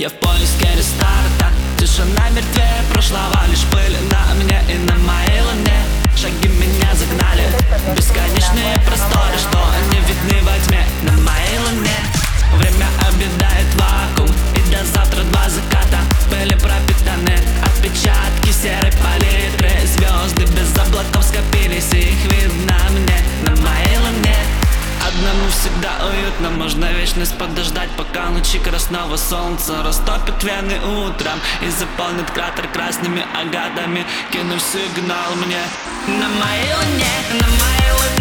Я в поиске рестарта Тишина мертвее прошлого Лишь пыль на мне и на моей можно вечность подождать Пока лучи красного солнца растопят вены утром И заполнит кратер красными агатами Кинув сигнал мне. На моей луне, на моей луне